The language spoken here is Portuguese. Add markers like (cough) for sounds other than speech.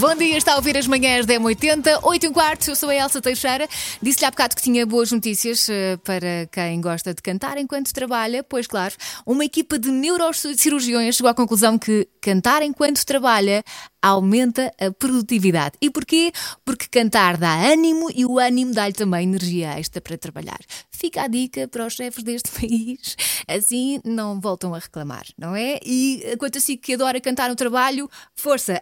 Bom dia, está a ouvir as manhãs da M80, 8 e um quarto, eu sou a Elsa Teixeira. Disse-lhe há bocado que tinha boas notícias eh, para quem gosta de cantar enquanto trabalha. Pois, claro, uma equipa de neurocirurgiões chegou à conclusão que cantar enquanto trabalha aumenta a produtividade. E porquê? Porque cantar dá ânimo e o ânimo dá-lhe também energia extra para trabalhar. Fica a dica para os chefes deste (laughs) país, assim não voltam a reclamar, não é? E eh, quanto a si que adora cantar no trabalho, força,